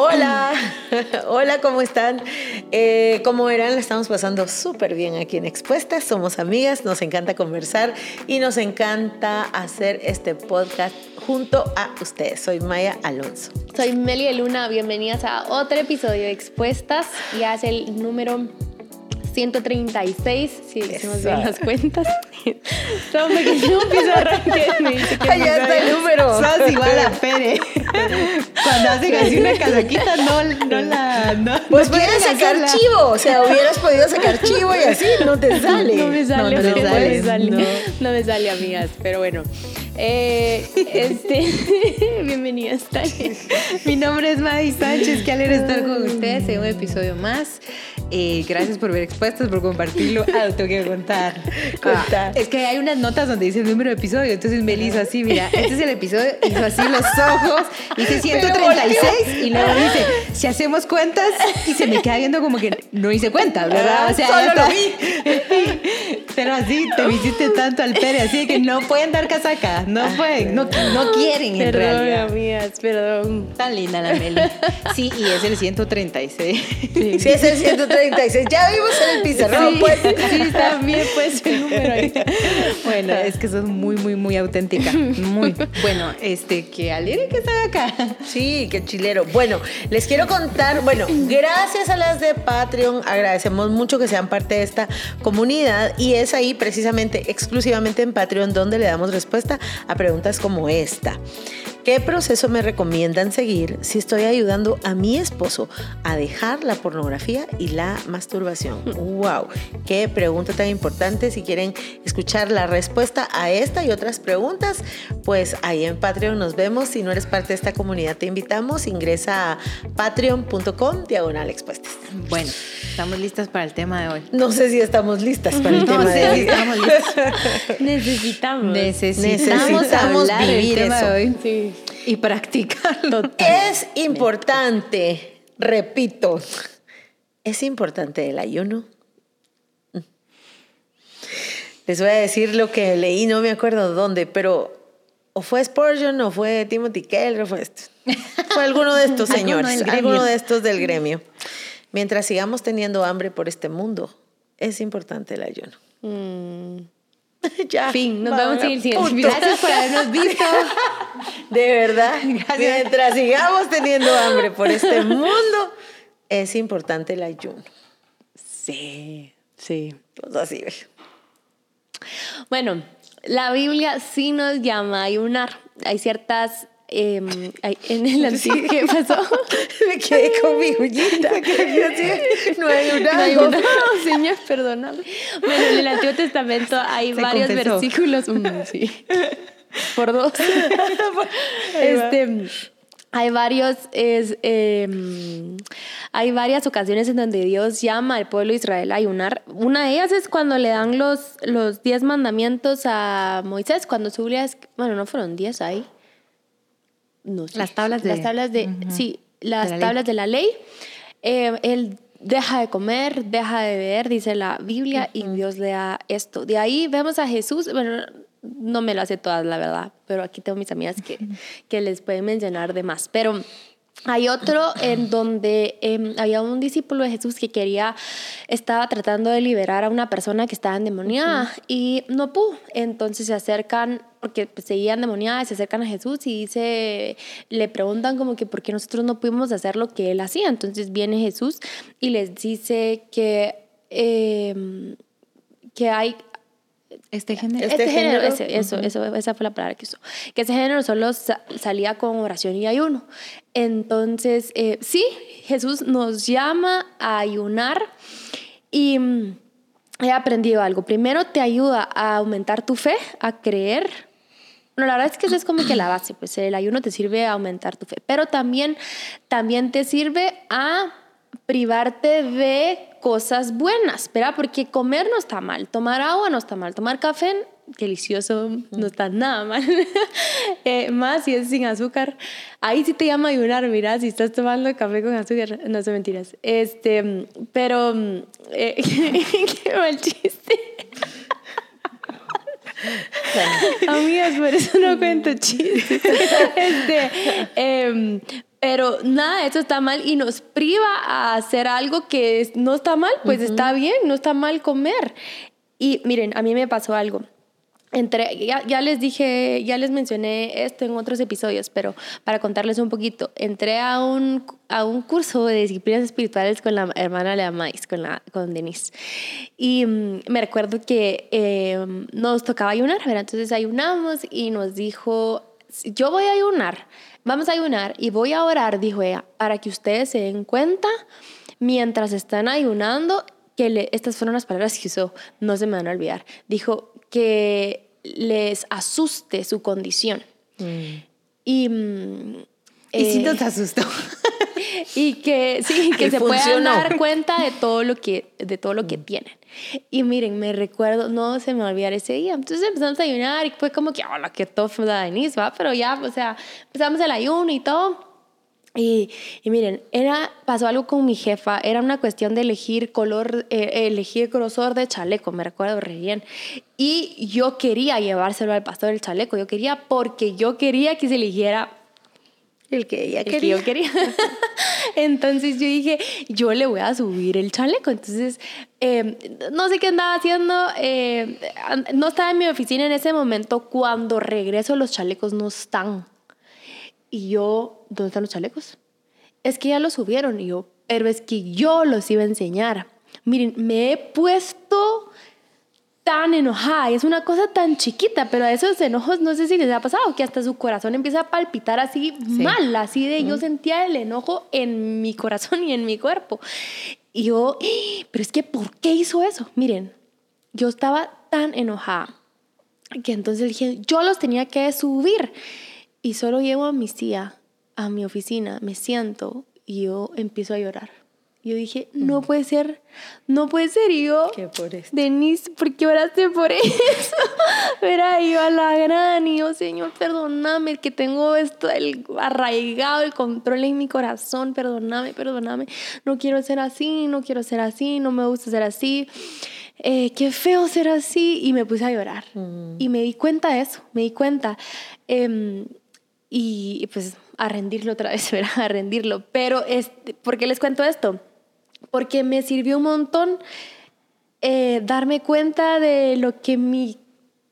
Hola, hola, ¿cómo están? Eh, como verán, la estamos pasando súper bien aquí en Expuestas. Somos amigas, nos encanta conversar y nos encanta hacer este podcast junto a ustedes. Soy Maya Alonso. Soy Meli Luna, bienvenidas a otro episodio de Expuestas. Ya es el número 136, si hicimos bien las cuentas. Pizarrón que me dice que Allá está el número. Sos igual a Pere. Cuando hacen así una casaquita, no, no la. No, Pues no puedes sacar chivo, o sea, hubieras podido sacar chivo y así no te sale. No me sale, No, me sale, no. no me sale, amigas, pero bueno. Eh, este, bienvenidas. Mi nombre es Madi Sánchez. Qué alegre estar con ustedes en un episodio más. Eh, gracias por ver expuestos, por compartirlo. Ah, lo tengo que contar. Contar. Ah, es que hay unas notas donde dice el número de episodio. Entonces me hizo así, mira, este es el episodio. Hizo así los ojos. Dice 136. Y luego dice, si hacemos cuentas. Y se me queda viendo como que no hice cuentas, ¿verdad? Ah, O sea, solo lo está. Pero así, te visité tanto al Pere, así que no pueden dar casaca. No pueden, no, no quieren en Perdón, realidad. amigas, perdón. Tan linda la Meli. Sí, y es el 136. Sí, es el 136. Ya vimos en el pizarrón, Sí, pues. sí, bien, pues el número ahí. Bueno, es que sos muy, muy, muy auténtica. Muy. Bueno, este, que alegre que están acá. Sí, qué chilero. Bueno, les quiero contar, bueno, gracias a las de Patreon, agradecemos mucho que sean parte de esta comunidad y es ahí precisamente, exclusivamente en Patreon, donde le damos respuesta a preguntas como esta. ¿Qué proceso me recomiendan seguir si estoy ayudando a mi esposo a dejar la pornografía y la masturbación? ¡Wow! ¡Qué pregunta tan importante! Si quieren escuchar la respuesta a esta y otras preguntas, pues ahí en Patreon nos vemos. Si no eres parte de esta comunidad, te invitamos. Ingresa a patreon.com diagonal expuestas. Bueno, estamos listas para el tema de hoy. No sé si estamos listas para el No tema sé de si hoy. estamos listas. Necesitamos. Necesitamos, Necesitamos hablar vivir tema eso. de hoy Sí. Y practicarlo. Es importante, repito, es importante el ayuno. Les voy a decir lo que leí, no me acuerdo dónde, pero o fue Spurgeon o fue Timothy Keller, o fue esto. Fue alguno de estos señores, alguno de estos del gremio. Mientras sigamos teniendo hambre por este mundo, es importante el ayuno. Mm. ya. Fin, nos va, vemos en el siguiente. Gracias por habernos visto. De verdad, mientras sigamos teniendo hambre por este mundo, es importante el ayuno. Sí, sí. Pues así. Bueno, la Biblia sí nos llama a ayunar. Hay ciertas... em, en el antiguo... ¿Qué pasó? Me quedé con mi uñita. No hay un No No, señor, perdóname. Bueno, en el Antiguo Testamento hay Se varios versículos. Mm, sí. Por dos. este, hay varios, es, em, hay varias ocasiones en donde Dios llama al pueblo de Israel a ayunar. Una de ellas es cuando le dan los, los diez mandamientos a Moisés, cuando sube, bueno, no fueron diez ahí. No sé. Las tablas de- Las tablas de, sí, las De la ley. tablas de la ley. Eh, él deja de comer, deja de beber, dice la Biblia, y Dios le da esto. De ahí vemos a Jesús, bueno, no me lo hace todas, la verdad, pero aquí tengo mis amigas que, que les pueden mencionar de más. Pero hay otro en donde em, había un discípulo de Jesús que quería, estaba tratando de liberar a una persona que estaba endemoniada y no pudo. Entonces se acercan, porque pues, seguía endemoniada, se acercan a Jesús y dice, le preguntan como que por qué nosotros no pudimos hacer lo que él hacía. Entonces viene Jesús y les dice que, em, que hay Este género. Este este, género, género, ese- eso, eso, esa fue la palabra que usó. Que ese género solo sa- salía con oración y ayuno. Entonces, eh, sí, Jesús nos llama a ayunar y mm, he aprendido algo. Primero te ayuda a aumentar tu fe, a creer. Bueno, la verdad es que eso es como que la base, pues el ayuno te sirve a aumentar tu fe, pero también, también te sirve a privarte de cosas buenas, ¿verdad? Porque comer no está mal, tomar agua no está mal, tomar café delicioso, no está nada mal. Eh, más si es sin azúcar. Ahí sí te llama ayunar, mira, si estás tomando café con azúcar, no son mentiras. Este, pero, eh, qué mal chiste. Amigas, por eso no cuento chistes. Este, em, Pero nada, eso está mal y nos priva a hacer algo que no está mal, pues está bien, no está mal comer. Y miren, a mí me pasó algo. Entre, ya, ya, les dije, ya les mencioné esto en otros episodios, pero para contarles un poquito, entré a un, a un curso de disciplinas espirituales con la hermana Lea Mais, con, la, con Denise. Y mm, me recuerdo que eh, nos tocaba ayunar, ¿verdad? Entonces ayunamos y nos dijo, yo voy a ayunar, vamos a ayunar y voy a orar, dijo ella, para que ustedes se den cuenta mientras están ayunando que estas fueron las palabras que usó, no se me van a olvidar. Dijo, que les asuste su condición. Mm. Y, mm, y sí nos eh, asustó. y que sí, que se puedan dar cuenta de todo lo que, de todo lo que mm. tienen. Y miren, me recuerdo, no se me va a olvidar ese día. Entonces empezamos a ayunar y fue como que, hola, qué tough la Denise, va, pero ya, o sea, empezamos el ayuno y todo. Y, y, miren, era, pasó algo con mi jefa, era una cuestión de elegir color, eh, elegir grosor de chaleco, me recuerdo re bien. Y yo quería llevárselo al pastor el chaleco, yo quería porque yo quería que se eligiera el que ella quería. yo quería. Entonces yo dije, yo le voy a subir el chaleco. Entonces, em, no sé qué andaba haciendo. Em, no estaba en mi oficina en ese momento. Cuando regreso, los chalecos no están. Y yo, ¿dónde están los chalecos? Es que ya los subieron. Y yo, pero es que yo los iba a enseñar. Miren, me he puesto tan enojada. Y es una cosa tan chiquita, pero a esos enojos no sé si les ha pasado, que hasta su corazón empieza a palpitar así mal, así de yo sentía el enojo en mi corazón y en mi cuerpo. Y yo, pero es que, ¿por qué hizo eso? Miren, yo estaba tan enojada que entonces dije, yo los tenía que subir. Y solo llevo a mi tía a mi oficina, me siento y yo empiezo a llorar. Yo dije, no puede ser, no puede ser. Y yo, ¿Qué por esto? Denise, ¿por qué oraste por eso? Era yo a la gran y yo, Señor, perdóname, que tengo esto el, arraigado, el control en mi corazón, perdóname, perdóname. No quiero ser así, no quiero ser así, no me gusta ser así. Eh, qué feo ser así. Y me puse a llorar. Mm. Y me di cuenta de eso, me di cuenta. Eh, y pues a rendirlo otra vez, ¿verdad? A rendirlo. Pero, este, ¿por qué les cuento esto? Porque me sirvió un montón eh, darme cuenta de lo que mi,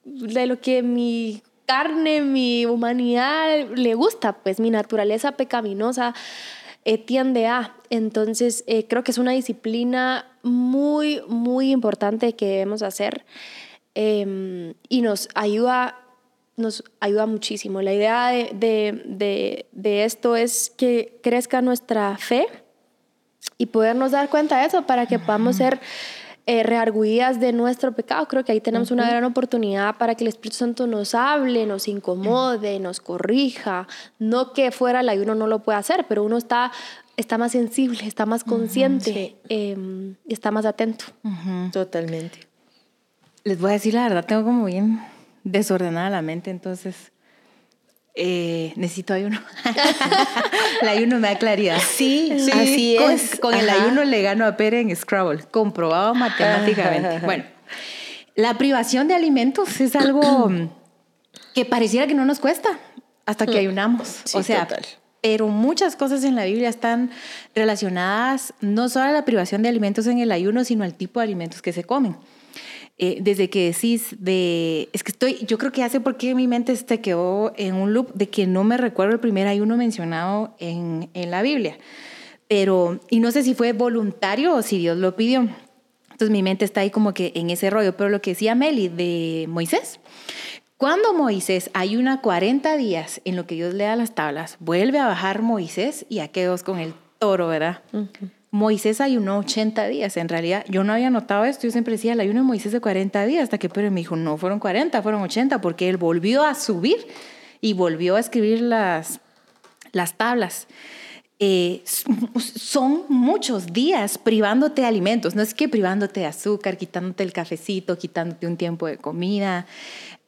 de lo que mi carne, mi humanidad le gusta, pues mi naturaleza pecaminosa eh, tiende a. Entonces, eh, creo que es una disciplina muy, muy importante que debemos hacer em, y nos ayuda nos ayuda muchísimo. La idea de, esto es que crezca nuestra fe y podernos dar cuenta de eso para que podamos ser eh, rearguidas de nuestro pecado. Creo que ahí tenemos una gran oportunidad para que el Espíritu Santo nos hable, nos incomode, nos corrija. No que fuera el ayuno no lo pueda hacer, pero uno está, está más sensible, está más consciente, em, está más atento. Totalmente. Les voy a decir la verdad, tengo como bien desordenada la mente, entonces eh, necesito ayuno. el ayuno me da claridad. Sí, sí así con, es. Con el ayuno le gano a Pere en Scrabble, comprobado matemáticamente. Bueno, la privación de alimentos es algo que pareciera que no nos cuesta hasta que mm. ayunamos. o sea, pero muchas cosas en la Biblia están relacionadas no solo a la privación de alimentos en el ayuno, sino al tipo de alimentos que se comen. Eh, desde que decís de, es que estoy, yo creo que hace porque mi mente se quedó en un loop de que no me recuerdo el primer ayuno mencionado en, en la Biblia, pero, y no sé si fue voluntario o si Dios lo pidió. Entonces mi mente está ahí como que en ese rollo, pero lo que decía Meli de Moisés, cuando Moisés ayuna 40 días en lo que Dios le da las tablas, vuelve a bajar Moisés y a quedos con el toro, ¿verdad? Moisés ayunó 80 días. En realidad, yo no había notado esto. Yo siempre decía el ayuno de Moisés de 40 días, hasta que Pedro me dijo, no fueron 40, fueron 80, porque él volvió a subir y volvió a escribir las, las tablas. Eh, son muchos días privándote de alimentos. No es que privándote de azúcar, quitándote el cafecito, quitándote un tiempo de comida.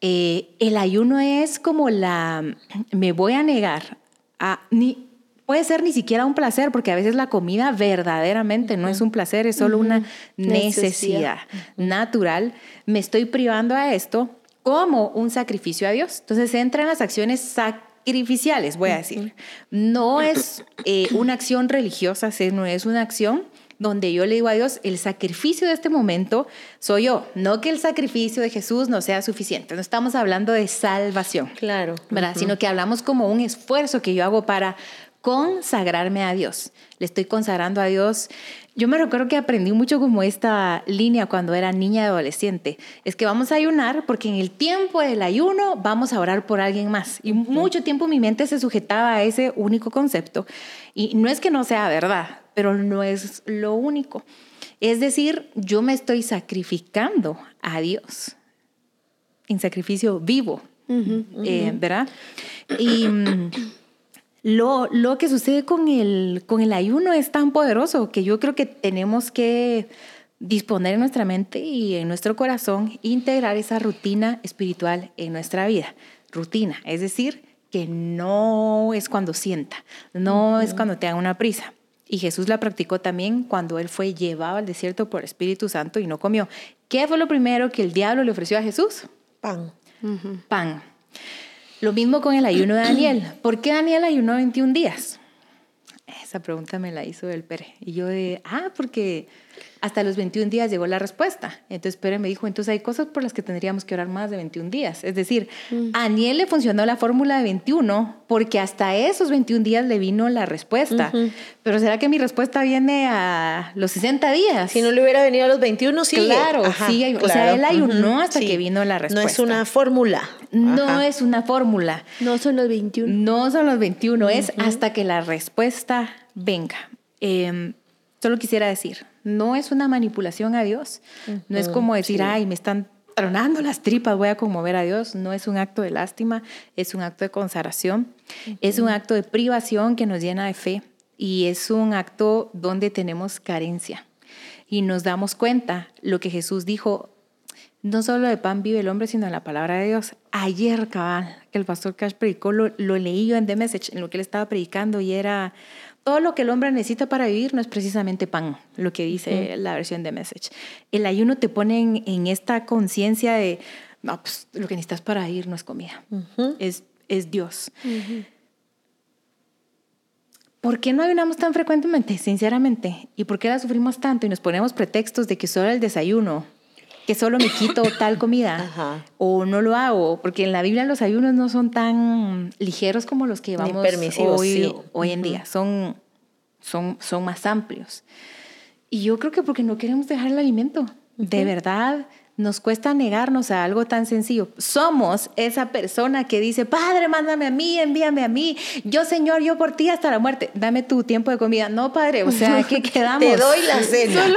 Eh, el ayuno es como la, me voy a negar a, ni, puede ser ni siquiera un placer, porque a veces la comida verdaderamente no es un placer, es solo una necesidad, natural. Me estoy privando a esto como un sacrificio a Dios. Entonces entra en las acciones sacrificiales, voy a decir. No es eh, una acción religiosa, no es una acción donde yo le digo a Dios, el sacrificio de este momento soy yo, no que el sacrificio de Jesús no sea suficiente. No estamos hablando de salvación, claro, ¿verdad? Sino que hablamos como un esfuerzo que yo hago para consagrarme a Dios. Le estoy consagrando a Dios. Yo me recuerdo que aprendí mucho como esta línea cuando era niña y adolescente. Es que vamos a ayunar porque en el tiempo del ayuno vamos a orar por alguien más. Y mucho tiempo mi mente se sujetaba a ese único concepto. Y no es que no sea verdad, pero no es lo único. Es decir, yo me estoy sacrificando a Dios en sacrificio vivo, eh, ¿verdad? Y lo, lo, que sucede con el, con el ayuno es tan poderoso que yo creo que tenemos que disponer en nuestra mente y en nuestro corazón, integrar esa rutina espiritual en nuestra vida. Rutina, es decir, que no es cuando sienta, no es cuando te haga una prisa. Y Jesús la practicó también cuando él fue llevado al desierto por Espíritu Santo y no comió. ¿Qué fue lo primero que el diablo le ofreció a Jesús? Pan. Pan. Lo mismo con el ayuno de Daniel. ¿Por qué Daniel ayunó 21 días? Esa pregunta me la hizo el Pere. Y yo de, ah, porque hasta los 21 días llegó la respuesta. Entonces Pérez me dijo, entonces hay cosas por las que tendríamos que orar más de 21 días. Es decir, mm. a Aniel le funcionó la fórmula de 21 porque hasta esos 21 días le vino la respuesta. Pero ¿será que mi respuesta viene a los 60 días? Si no le hubiera venido a los 21, sí. Claro, sí. O sea, él ayunó hasta que vino la respuesta. No es una fórmula. No es una fórmula. No son los 21. No son los 21, es hasta que la respuesta venga. Em, solo quisiera decir, no es una manipulación a Dios. No es como decir, ay, me están tronando las tripas, voy a conmover a Dios. No es un acto de lástima, es un acto de consagración, es un acto de privación que nos llena de fe y es un acto donde tenemos carencia. Y nos damos cuenta lo que Jesús dijo, no solo de pan vive el hombre, sino de la palabra de Dios. Ayer, cabal, que el pastor Cash predicó, lo, lo leí yo en The Message, en lo que él estaba predicando, y era todo lo que el hombre necesita para vivir no es precisamente pan, lo que dice la versión de Message. El ayuno te pone en, esta conciencia de, no, pues lo que necesitas para vivir no es comida, es, es Dios. ¿Por qué no ayunamos tan frecuentemente, sinceramente? ¿Y por qué la sufrimos tanto y nos ponemos pretextos de que solo el desayuno, que solo me quito tal comida o no lo hago? Porque en la Biblia los ayunos no son tan ligeros como los que llevamos hoy, hoy en día. Son son, son más amplios. Y yo creo que porque no queremos dejar el alimento. De verdad, nos cuesta negarnos a algo tan sencillo. Somos esa persona que dice, Padre, mándame a mí, envíame a mí. Yo, Señor, yo por ti hasta la muerte. Dame tu tiempo de comida. No, Padre, o sea, ¿qué quedamos? Te doy la cena.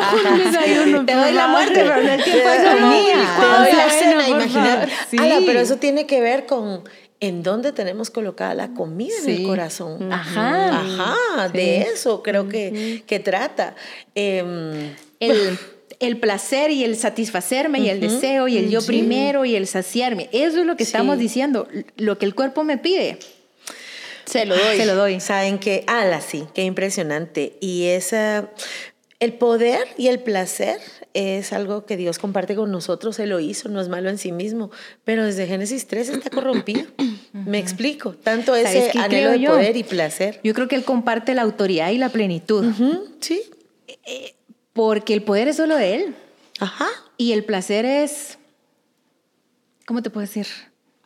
Te doy la muerte, pero no el tiempo de comida. Te doy la cena, imagínate. Sí. pero eso tiene que ver con en dónde tenemos colocada la comida en el corazón. Ajá. Ajá, de eso creo que, que trata. Em, el, el, placer y el satisfacerme y el deseo y el yo primero y el saciarme. Eso es lo que estamos diciendo, lo que el cuerpo me pide. Se lo doy. Se lo doy. Saben que, ala, sí, qué impresionante. Y esa, el poder y el placer es algo que Dios comparte con nosotros, Él lo hizo, no es malo en sí mismo, pero desde Génesis 3 está corrompido. Me explico, tanto ese anhelo de poder y placer. Yo creo que Él comparte la autoridad y la plenitud. Sí. Eh, porque el poder es solo de Él. Ajá. Y el placer es, ¿cómo te puedo decir?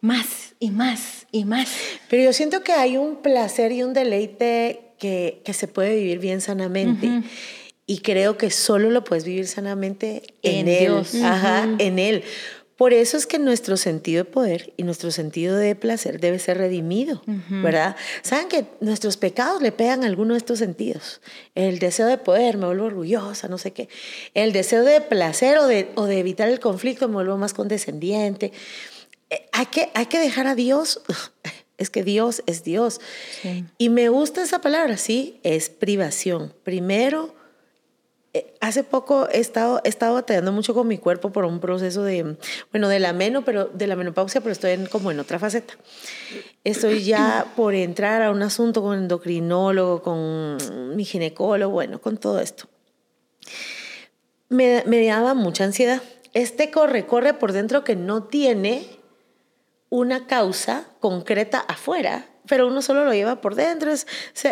Más y más y más. Pero yo siento que hay un placer y un deleite que, que se puede vivir bien sanamente. Y creo que solo lo puedes vivir sanamente en, Él. Dios. Ajá, en Él. Por eso es que nuestro sentido de poder y nuestro sentido de placer debe ser redimido, ¿verdad? Saben que nuestros pecados le pegan a alguno de estos sentidos. El deseo de poder, me vuelvo orgullosa, no sé qué. El deseo de placer o de, o de evitar el conflicto, me vuelvo más condescendiente. Eh, hay, que, hay que dejar a Dios. Es que Dios es Dios. Y me gusta esa palabra, sí, es privación. Primero, hace poco he estado, he estado batallando mucho con mi cuerpo por un proceso de, bueno, de la meno, pero de la menopausia, pero estoy en, como en otra faceta. Estoy ya por entrar a un asunto con endocrinólogo, con mi ginecólogo, bueno, con todo esto. Me, me daba mucha ansiedad. Este corre, corre por dentro que no tiene una causa concreta afuera pero uno solo lo lleva por dentro. Es,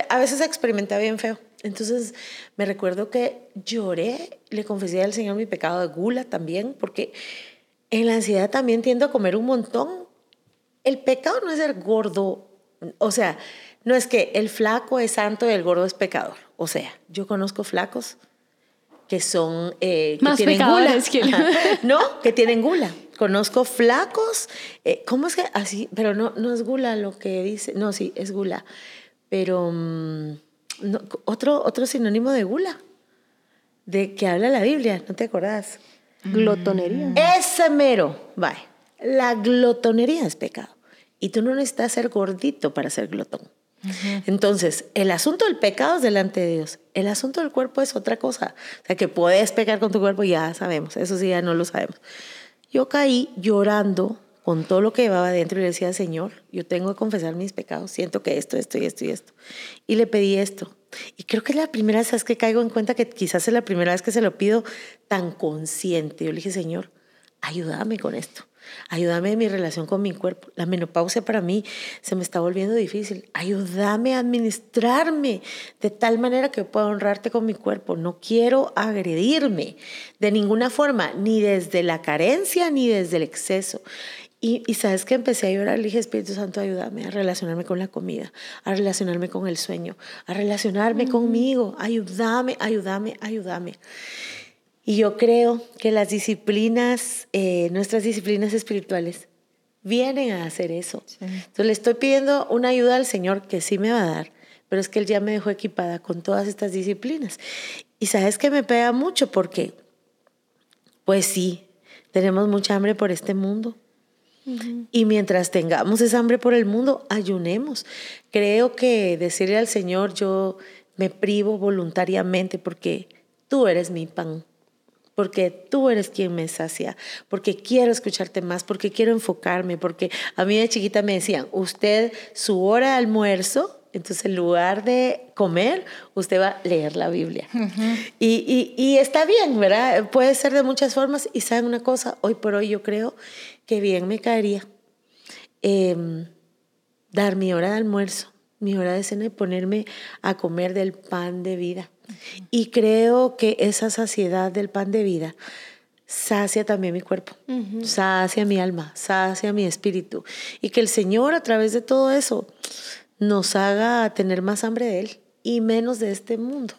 a veces se experimenta bien feo. Entonces me recuerdo que lloré, le confesé al Señor mi pecado de gula también, porque en la ansiedad también tiendo a comer un montón. El pecado no es ser gordo, o sea, no es que el flaco es santo y el gordo es pecador. O sea, yo conozco flacos que son eh, que Más tienen gula, que- no, que tienen gula. Conozco flacos, eh, ¿cómo es que así? Pero no, no es gula lo que dice, no, sí, es gula, pero mm, no, otro otro sinónimo de gula, de que habla la Biblia, ¿no te acordás? Glotonería. Ese mero, vaya. La glotonería es pecado. Y tú no necesitas ser gordito para ser glotón. Entonces, el asunto del pecado es delante de Dios. El asunto del cuerpo es otra cosa. O sea, que puedes pecar con tu cuerpo, ya sabemos. Eso sí, ya no lo sabemos. Yo caí llorando con todo lo que llevaba dentro y le decía, Señor, yo tengo que confesar mis pecados. Siento que esto, esto y esto y esto. Y le pedí esto. Y creo que es la primera vez que caigo en cuenta que quizás es la primera vez que se lo pido tan consciente. Yo le dije, Señor, ayúdame con esto. Ayúdame en mi relación con mi cuerpo. La menopausia para mí se me está volviendo difícil. Ayúdame a administrarme de tal manera que pueda honrarte con mi cuerpo. No quiero agredirme de ninguna forma, ni desde la carencia ni desde el exceso. Y, y sabes que empecé a llorar, le dije, Espíritu Santo, ayúdame a relacionarme con la comida, a relacionarme con el sueño, a relacionarme conmigo. Ayúdame, ayúdame, ayúdame. Y yo creo que las disciplinas, eh, nuestras disciplinas espirituales, vienen a hacer eso. Entonces le estoy pidiendo una ayuda al Señor que sí me va a dar, pero es que Él ya me dejó equipada con todas estas disciplinas. Y sabes que me pega mucho porque, pues sí, tenemos mucha hambre por este mundo. Y mientras tengamos esa hambre por el mundo, ayunemos. Creo que decirle al Señor, yo me privo voluntariamente porque tú eres mi pan porque tú eres quien me sacia, porque quiero escucharte más, porque quiero enfocarme, porque a mí de chiquita me decían, usted su hora de almuerzo, entonces en lugar de comer, usted va a leer la Biblia. y, y, y está bien, ¿verdad? Puede ser de muchas formas y saben una cosa, hoy por hoy yo creo que bien me caería eh, dar mi hora de almuerzo, mi hora de cena y ponerme a comer del pan de vida. Y creo que esa saciedad del pan de vida sacia también mi cuerpo, sacia mi alma, sacia mi espíritu. Y que el Señor a través de todo eso nos haga tener más hambre de Él y menos de este mundo.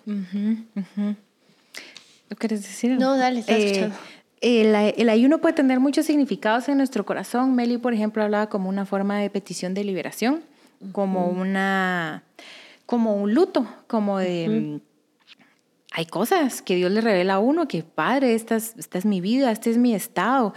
¿Lo quieres decir? No, dale, estás escuchando. El, el ayuno puede tener muchos significados en nuestro corazón. Meli, por ejemplo, hablaba como una forma de petición de liberación, como una, como un luto, como de hay cosas que Dios le revela a uno, que Padre, esta es, esta es mi vida, este es mi estado.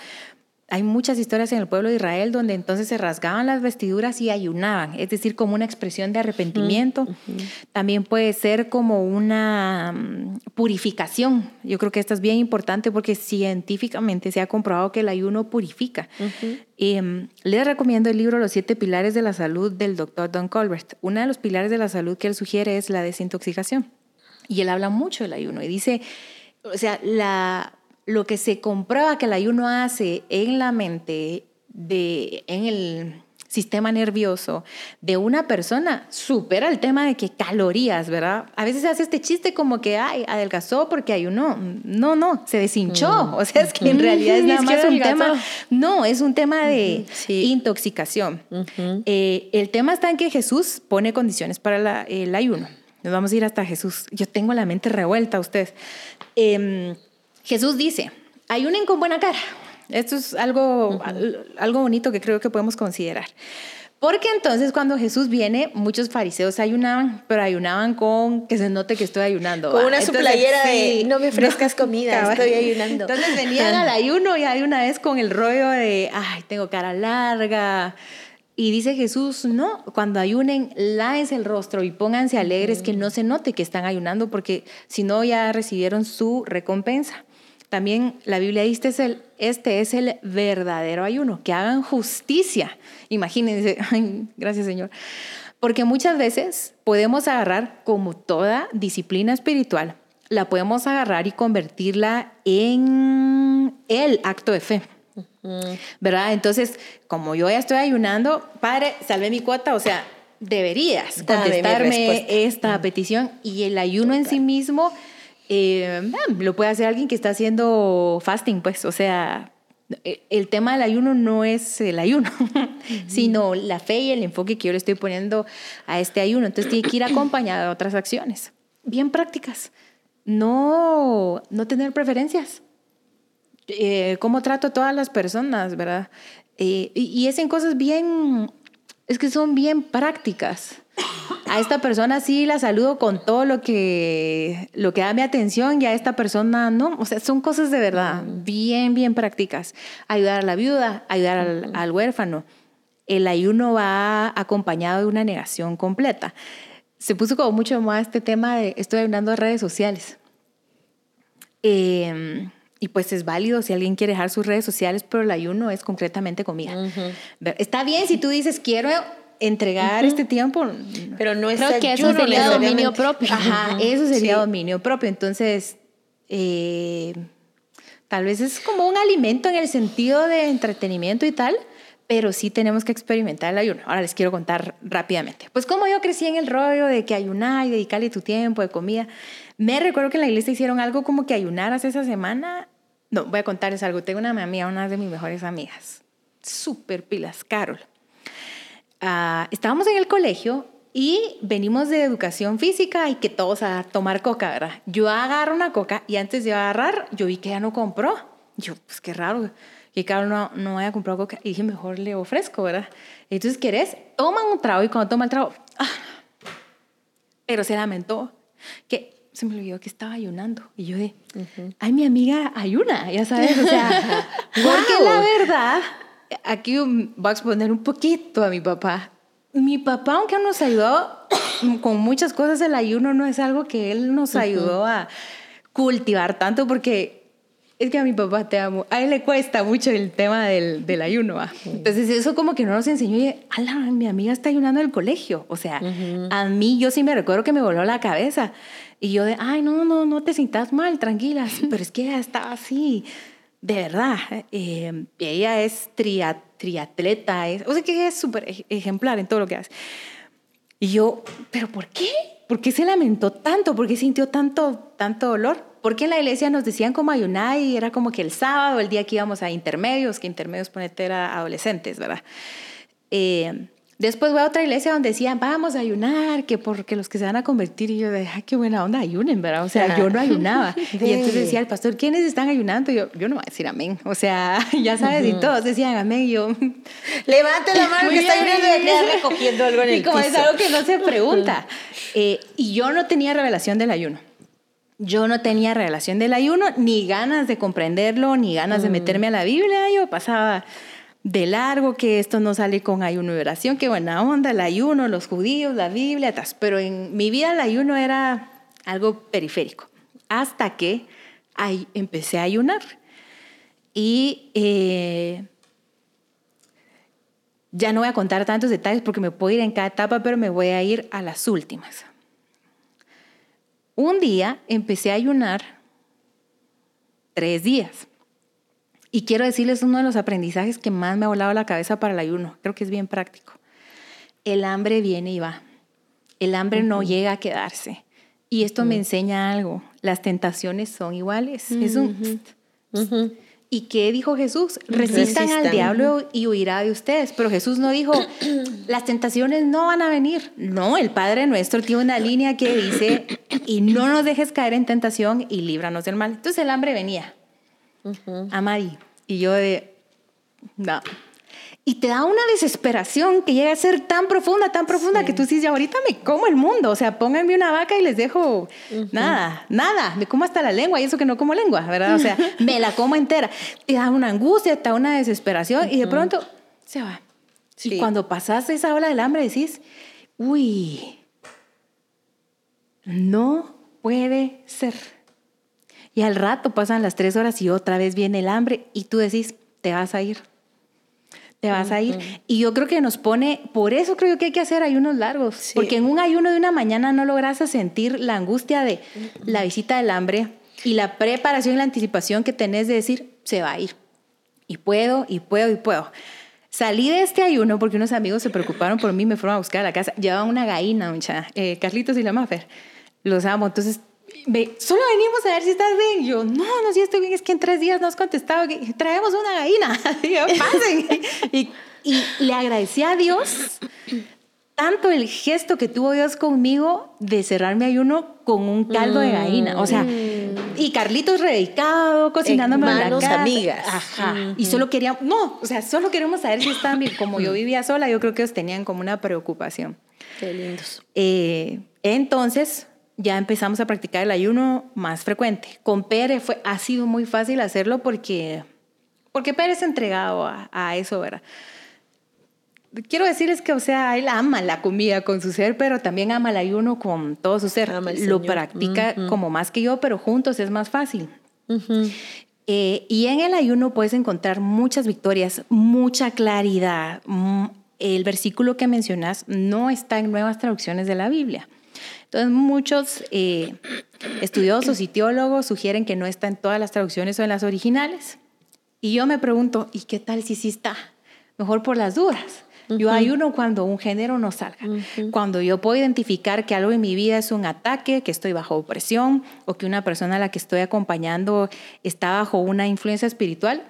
Hay muchas historias en el pueblo de Israel donde entonces se rasgaban las vestiduras y ayunaban, es decir, como una expresión de arrepentimiento. Uh -huh. También puede ser como una um, purificación. Yo creo que esto es bien importante porque científicamente se ha comprobado que el ayuno purifica. Uh -huh. eh, les recomiendo el libro Los siete pilares de la salud del doctor Don Colbert. Uno de los pilares de la salud que él sugiere es la desintoxicación. Y él habla mucho del ayuno y dice, o sea, la, lo que se comprueba que el ayuno hace en la mente, de, en el sistema nervioso de una persona, supera el tema de que calorías, ¿verdad? A veces se hace este chiste como que, ay, adelgazó porque ayunó. No, no, se deshinchó. Mm. O sea, es que en realidad es nada más un tema, no, es un tema de sí. intoxicación. Uh -huh. eh, el tema está en que Jesús pone condiciones para la, el ayuno. Nos vamos a ir hasta Jesús. Yo tengo la mente revuelta, ustedes. Eh, Jesús dice, ayunen con buena cara. Esto es algo, uh -huh. algo bonito que creo que podemos considerar. Porque entonces cuando Jesús viene, muchos fariseos ayunaban, pero ayunaban con que se note que estoy ayunando. Con una entonces, playera sí, de no me ofrezcas no, comida, estoy ayunando. Entonces venían al ayuno y hay una vez con el rollo de, ay, tengo cara larga. Y dice Jesús, no, cuando ayunen, láense el rostro y pónganse alegres, mm. que no se note que están ayunando, porque si no ya recibieron su recompensa. También la Biblia dice, este es el, este es el verdadero ayuno, que hagan justicia. Imagínense, ay, gracias Señor. Porque muchas veces podemos agarrar como toda disciplina espiritual, la podemos agarrar y convertirla en el acto de fe. ¿Verdad? Entonces, como yo ya estoy ayunando, padre, salve mi cuota, o sea, deberías contestarme esta petición y el ayuno en sí mismo eh, lo puede hacer alguien que está haciendo fasting, pues, o sea, e- el tema del ayuno no es el ayuno, sino la fe y el enfoque que yo le estoy poniendo a este ayuno. Entonces tiene que ir acompañado de otras acciones, bien prácticas. No, no tener preferencias. Eh, cómo trato a todas las personas, ¿verdad? Eh, y, y es en cosas bien, es que son bien prácticas. A esta persona sí la saludo con todo lo que, lo que da mi atención y a esta persona no. O sea, son cosas de verdad bien, bien prácticas. Ayudar a la viuda, ayudar al, al huérfano. El ayuno va acompañado de una negación completa. Se puso como mucho más este tema de estoy ayunando en redes sociales. Eh, y pues es válido si alguien quiere dejar sus redes sociales, pero el ayuno es concretamente comida. Está bien si tú dices quiero entregar este tiempo. Pero no es Creo que eso sería dominio propio. Ajá, eso sería Sí. dominio propio. Entonces, eh, tal vez es como un alimento en el sentido de entretenimiento y tal, pero sí tenemos que experimentar el ayuno. Ahora les quiero contar rápidamente. Pues como yo crecí en el rollo de que ayunar y dedicarle tu tiempo de comida, me recuerdo que en la iglesia hicieron algo como que ayunaras esa semana. No, voy a contarles algo. Tengo una amiga, una de mis mejores amigas, súper pilas, Carol. Ah, estábamos en el colegio y venimos de educación física y que todos a tomar coca, ¿verdad? Yo agarro una coca y antes de agarrar, yo vi que ya no compró. Yo, pues qué raro, que Carol no, no haya comprado coca. Y dije, mejor le ofrezco, ¿verdad? Entonces, ¿querés? Toman un trago y cuando toma el trago, ¡ah! pero se lamentó que se me olvidó que estaba ayunando. Y yo de, ay, mi amiga ayuna, ya sabes, o sea, porque la verdad, aquí voy a exponer un poquito a mi papá. Mi papá, aunque nos ayudó con muchas cosas, el ayuno no es algo que él nos ayudó a cultivar tanto porque es que a mi papá te amo. A él le cuesta mucho el tema del, del ayuno. Entonces eso como que no nos enseñó. Y, ala, mi amiga está ayunando del colegio. O sea, a mí yo sí me recuerdo que me voló la cabeza. Y yo de, ay, no, no, no te sientas mal, tranquila. Sí, Pero es que ella estaba así, de verdad. eh, ella es tria- triatleta, es, o sea que es súper ej- ejemplar en todo lo que hace. Y yo, ¿pero por qué? ¿Por qué se lamentó tanto? ¿Por qué sintió tanto, tanto dolor? Porque en la iglesia nos decían como ayunar y era como que el sábado, el día que íbamos a intermedios, que intermedios ponete era adolescentes, ¿verdad? Eh, después voy a otra iglesia donde decían, vamos a ayunar, que porque los que se van a convertir, y yo de, ay, qué buena onda, ayunen, ¿verdad? O sea, yo no ayunaba. y entonces decía el pastor, ¿quiénes están ayunando? Y yo, yo no voy a decir amén. O sea, ya sabes, y todos decían amén, y yo... Levante la mano que está ayunando y queda recogiendo algo en y el como es piso. algo que no se pregunta. Eh, y yo no tenía revelación del ayuno. Yo no tenía revelación del ayuno, ni ganas de comprenderlo, ni ganas de meterme a la Biblia. Yo pasaba de largo que esto no sale con ayuno y oración, qué buena onda, el ayuno, los judíos, la Biblia, tas. pero en mi vida el ayuno era algo periférico. Hasta que empecé a ayunar. Y eh, ya no voy a contar tantos detalles porque me puedo ir en cada etapa, pero me voy a ir a las últimas. Un día empecé a ayunar tres días. Y quiero decirles uno de los aprendizajes que más me ha volado la cabeza para el ayuno. Creo que es bien práctico. El hambre viene y va. El hambre no llega a quedarse. Y esto me enseña algo. Las tentaciones son iguales. Es un... ¿Y qué dijo Jesús? Resistan, al Resistan. diablo y huirá de ustedes. Pero Jesús no dijo, las tentaciones no van a venir. No, el Padre nuestro tiene una línea que dice, y no nos dejes caer en tentación y líbranos del mal. Entonces el hambre venía. A Mari. Y yo de, no. Y te da una desesperación que llega a ser tan profunda, tan profunda, que tú dices, "Ya ahorita me como el mundo. O sea, pónganme una vaca y les dejo nada, nada. Me como hasta la lengua y eso que no como lengua, ¿verdad? O sea, me la como entera. Te da una angustia, te da una desesperación y de pronto se va. Sí. Y cuando pasas esa ola del hambre decís, uy, no puede ser. Y al rato pasan las tres horas y otra vez viene el hambre y tú decís, te vas a ir. Te vas a ir. Y yo creo que nos pone, por eso creo que hay que hacer ayunos largos. Sí. Porque en un ayuno de una mañana no logras sentir la angustia de la visita del hambre y la preparación y la anticipación que tenés de decir, se va a ir. Y puedo, y puedo, y puedo. Salí de este ayuno porque unos amigos se preocuparon por mí, me fueron a buscar a la casa. Llevaban una gallina, mucha. Eh, Carlitos y la Mafer. Los amo. Entonces, ve, solo venimos a ver si estás bien. Yo, no, no, si estoy bien. Es que en tres días no has contestado. que Traemos una gallina. Y yo, pasen. y, y le agradecí a Dios tanto el gesto que tuvo Dios conmigo de cerrar mi ayuno con un caldo de gallina. O sea, y Carlitos redicado, cocinándome Hermanos, la casa. amigas. Ajá. Y solo queríamos, no, o sea, solo queremos saber si estaban bien. Como yo vivía sola, yo creo que ellos tenían como una preocupación. Qué lindos. Eh, entonces, ya empezamos a practicar el ayuno más frecuente. Con Pere fue, ha sido muy fácil hacerlo porque, porque Pere es entregado a, a eso, ¿verdad? Quiero decirles que, o sea, él ama la comida con su ser, pero también ama el ayuno con todo su ser. Lo practica como más que yo, pero juntos es más fácil. Eh, y en el ayuno puedes encontrar muchas victorias, mucha claridad. Mm, El versículo que mencionas no está en nuevas traducciones de la Biblia. Entonces muchos eh, estudiosos y teólogos sugieren que no está en todas las traducciones o en las originales. Y yo me pregunto, ¿y qué tal si sí está? Mejor por las dudas. Yo ayuno cuando un género no salga, cuando yo puedo identificar que algo en mi vida es un ataque, que estoy bajo opresión o que una persona a la que estoy acompañando está bajo una influencia espiritual.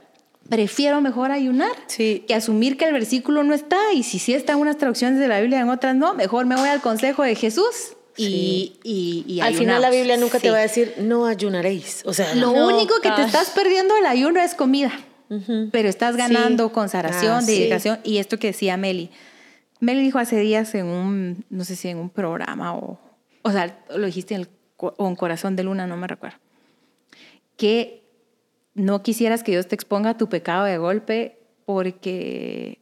Prefiero mejor ayunar Sí. que asumir que el versículo no está y si sí está en unas traducciones de la Biblia y en otras no, mejor me voy al consejo de Jesús y, y, y Al final la. Biblia nunca te va a decir, no ayunaréis. O sea, Lo No, único que te estás perdiendo del ayuno es comida. Pero estás ganando Sí. consagración, Ah, sí. dedicación. Y esto que decía Meli. Meli dijo hace días en un, no sé si en un programa o, o sea, lo dijiste en, el, co- o en Corazón de Luna, no me recuerdo, que no quisieras que Dios te exponga a tu pecado de golpe porque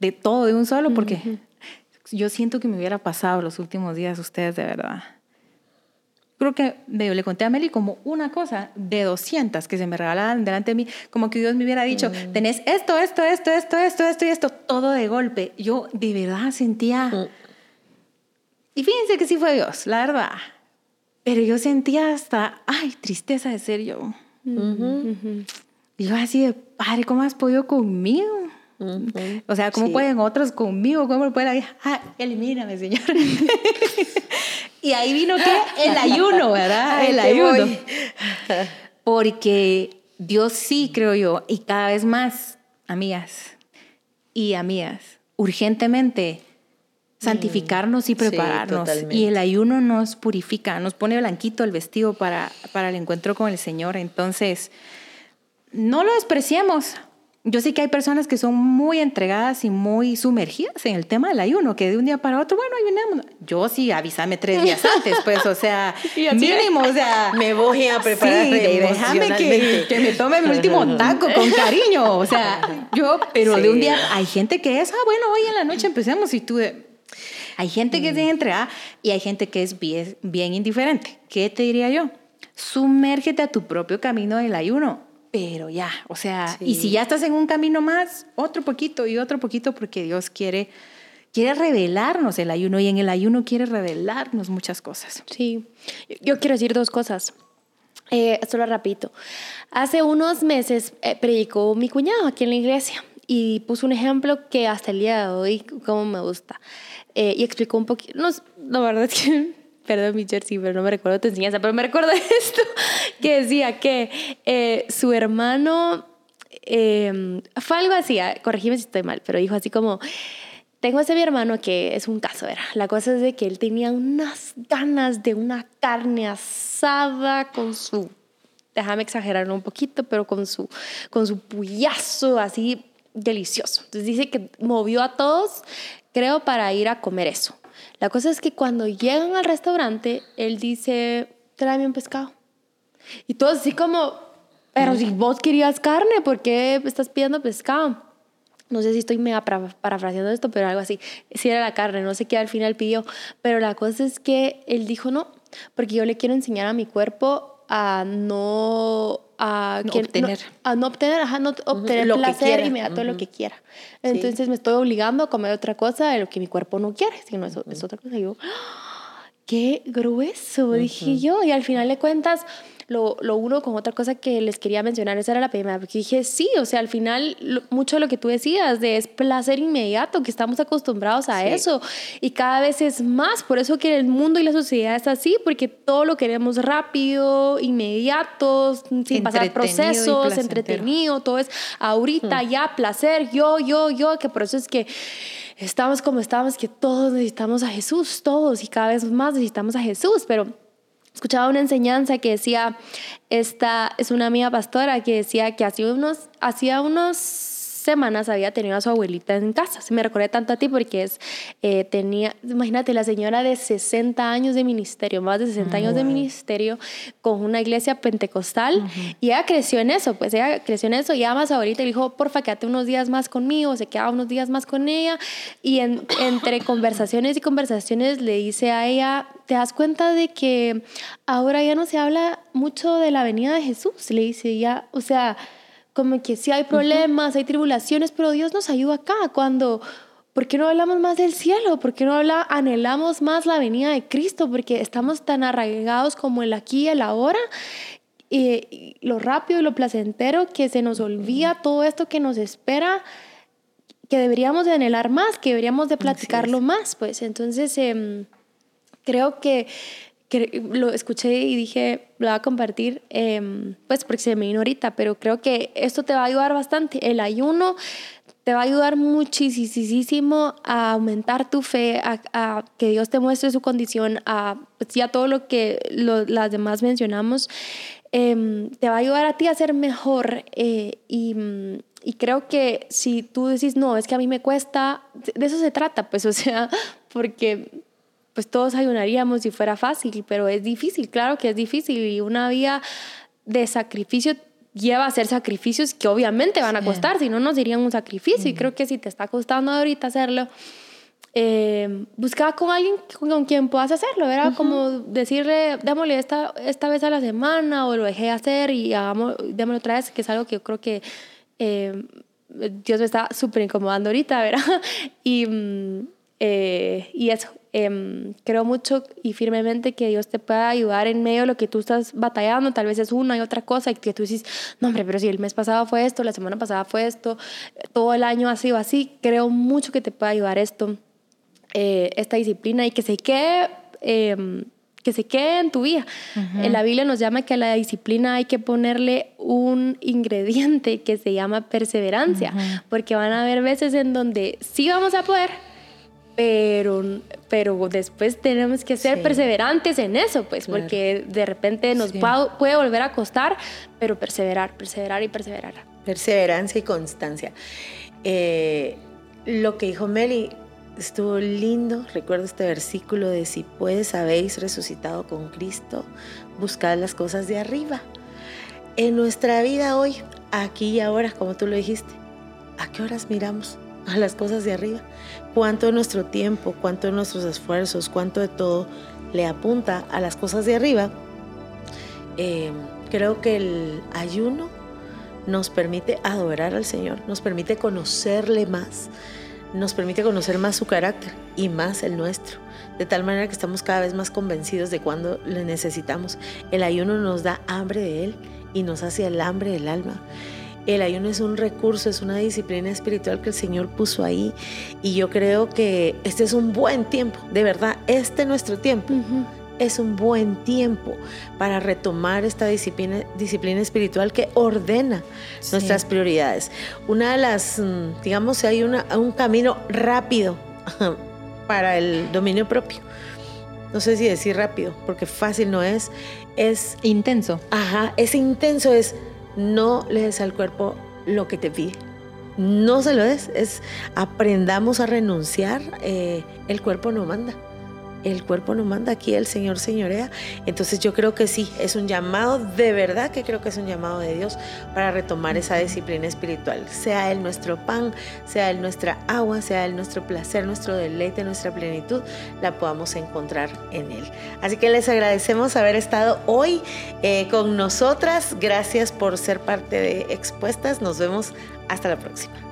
de todo de un solo, porque yo siento que me hubiera pasado los últimos días ustedes de verdad. Creo que medio le conté a Meli como una cosa de 200 que se me regalaban delante de mí, como que Dios me hubiera dicho, tenés esto, esto, esto, esto, esto, esto y esto, todo de golpe. Yo de verdad sentía... Mm. Y fíjense que sí fue Dios, la verdad. Pero yo sentía hasta, ay, tristeza de ser yo. Y yo así de, padre, ¿cómo has podido conmigo? O sea, ¿cómo Sí. pueden otros conmigo? ¿Cómo puede la vida? Ah, elimíname, Señor. y ahí vino que el ayuno, ¿verdad? Ay, el ayuno. voy. Porque Dios sí, creo yo, y cada vez más, amigas y amigas, urgentemente santificarnos y Sí, prepararnos. totalmente. y el ayuno nos purifica, nos pone blanquito el vestido para, para el encuentro con el Señor. Entonces, no lo despreciemos. Yo sé que hay personas que son muy entregadas y muy sumergidas en el tema del ayuno, que de un día para otro, bueno, ayunemos. Yo sí, avísame tres días antes, pues, o sea, mínimo, o sea, Me voy a preparar Sí, déjame que, que me tome mi último taco con cariño. O sea, yo, pero de un día, hay gente que es, ah, bueno, hoy en la noche empecemos y tú Hay gente que es bien entregada y hay gente que es bien, bien indiferente. ¿Qué te diría yo? Sumérgete a tu propio camino del ayuno, pero ya, o sea, y si ya estás en un camino más, otro poquito y otro poquito porque Dios quiere, quiere revelarnos el ayuno y en el ayuno quiere revelarnos muchas cosas. Sí, yo- quiero decir dos cosas. Eh, solo rapidito. Hace unos meses eh, predicó mi cuñado aquí en la iglesia y puso un ejemplo que hasta el día de hoy como me gusta. Eh, y explicó un poquito, no, la verdad es que, perdón mi jersey, pero no me recuerdo tu enseñanza, pero me recuerdo esto, que decía que eh, su hermano, eh, fue algo así, ah, corregime si estoy mal, pero dijo así como, tengo ese mi hermano que es un caso, ¿verdad? La cosa es de que él tenía unas ganas de una carne asada con su, déjame exagerarlo un poquito, pero con su, con su puyazo así delicioso. Entonces dice que movió a todos, creo, para ir a comer eso. La cosa es que cuando llegan al restaurante, él dice, tráeme un pescado. Y todos así como, pero si vos querías carne, ¿por qué estás pidiendo pescado? No sé si estoy mega para- parafraseando esto, pero algo así. Si era la carne, no sé qué al final pidió. Pero la cosa es que él dijo no, porque yo le quiero enseñar a mi cuerpo a no... A No que- obtener. a no obtener, ajá, no obtener lo que placer quiera. inmediato de lo Ujú. que quiera. Entonces me estoy obligando a comer otra cosa de lo que mi cuerpo no quiere, sino eso es otra cosa. Y yo, ¡ah! qué grueso, dije yo. Y al final de cuentas, lo, lo uno con otra cosa que les quería mencionar, esa era la primera, porque dije, sí, o sea, al final mucho de lo que tú decías de es placer inmediato, que estamos acostumbrados a eso y cada vez es más, por eso que el mundo y la sociedad es así, porque todo lo queremos rápido, inmediato, sin pasar procesos, entretenido, todo es ahorita, mm. ya, placer, yo, yo, yo, que por eso es que estamos como estamos, que todos necesitamos a Jesús, todos, y cada vez más necesitamos a Jesús, pero escuchaba una enseñanza que decía, esta es una amiga pastora que decía que hacía unos, hacía unos semanas había tenido a su abuelita en casa. Se me recordé tanto a ti porque es, eh, tenía, imagínate, la señora de 60 años de ministerio, más de 60 años de ministerio, con una iglesia pentecostal, y ella creció en eso, pues ella creció en eso, y más ahorita le dijo, porfa, quédate unos días más conmigo, se quedaba unos días más con ella, y entre conversaciones y conversaciones le dice a ella, ¿te das cuenta de que ahora ya no se habla mucho de la venida de Jesús? Le dice ya, o sea, como que sí hay problemas, hay tribulaciones, pero Dios nos ayuda acá cuando... ¿Por qué no hablamos más del cielo? ¿Por qué no habla, anhelamos más la venida de Cristo? Porque estamos tan arraigados como el aquí y el ahora, y, lo rápido y lo placentero, que se nos olvida todo esto que nos espera, que deberíamos de anhelar más, que deberíamos de platicarlo más. Pues entonces em, creo que lo escuché y dije, lo voy a compartir, em, pues porque se me vino ahorita, pero creo que esto te va a ayudar bastante. El ayuno te va a ayudar muchísimo a aumentar tu fe, a, que Dios te muestre su condición, a pues, ya todo lo que las demás mencionamos, em, te va a ayudar a ti a ser mejor. Eh, y, y creo que si tú decís, no, es que a mí me cuesta, de eso se trata, pues, o sea, porque pues todos ayunaríamos si fuera fácil, pero es difícil, claro que es difícil y una vida de sacrificio lleva a hacer sacrificios que obviamente van a costar, si no nos dirían un sacrificio y creo que si te está costando ahorita hacerlo, eh, busca con alguien con quien puedas hacerlo, era como decirle, démosle esta, esta vez a la semana o lo dejé hacer y hagamos, démoslo otra vez, que es algo que yo creo que eh, Dios me está súper incomodando ahorita, ¿verdad? Y, mm, eh, y eso, Em, creo mucho y firmemente que Dios te pueda ayudar en medio de lo que tú estás batallando. Tal vez es una y otra cosa y que tú dices, no, hombre, pero si el mes pasado fue esto, la semana pasada fue esto, todo el año ha sido así. Creo mucho que te pueda ayudar esto, eh, esta disciplina y que se quede. Em, que se quede en tu vida. En la Biblia nos llama que a la disciplina hay que ponerle un ingrediente que se llama perseverancia, porque van a haber veces en donde sí vamos a poder, pero, pero después tenemos que ser perseverantes en eso, pues, porque de repente nos puede, volver a costar, pero perseverar, perseverar y perseverar. Perseverancia y constancia. Eh, lo que dijo Meli estuvo lindo. Recuerdo este versículo de si puedes habéis resucitado con Cristo, buscad las cosas de arriba. En nuestra vida hoy, aquí y ahora, como tú lo dijiste, ¿a qué horas miramos? a las cosas de arriba. Cuánto de nuestro tiempo, cuánto de nuestros esfuerzos, cuánto de todo le apunta a las cosas de arriba. Eh, creo que el ayuno nos permite adorar al Señor, nos permite conocerle más, nos permite conocer más su carácter y más el nuestro. De tal manera que estamos cada vez más convencidos de cuando le necesitamos. El ayuno nos da hambre de Él y nos hace el hambre del alma. El ayuno es un recurso, es una disciplina espiritual que el Señor puso ahí y yo creo que este es un buen tiempo, de verdad, este nuestro tiempo. Es un buen tiempo para retomar esta disciplina, disciplina espiritual que ordena nuestras prioridades. Una de las, mm, digamos, hay una, un camino rápido para el dominio propio. No sé si decir rápido, porque fácil no es. Es intenso. Ajá, es intenso, es no le des al cuerpo lo que te pide. No se lo des, es aprendamos a renunciar. Eh, el cuerpo no manda el cuerpo no manda, aquí el Señor señorea. Entonces yo creo que sí, es un llamado, de verdad que creo que es un llamado de Dios para retomar esa disciplina espiritual. Sea Él nuestro pan, sea Él nuestra agua, sea Él nuestro placer, nuestro deleite, nuestra plenitud, la podamos encontrar en Él. Así que les agradecemos haber estado hoy eh, con nosotras. Gracias por ser parte de Expuestas. Nos vemos hasta la próxima.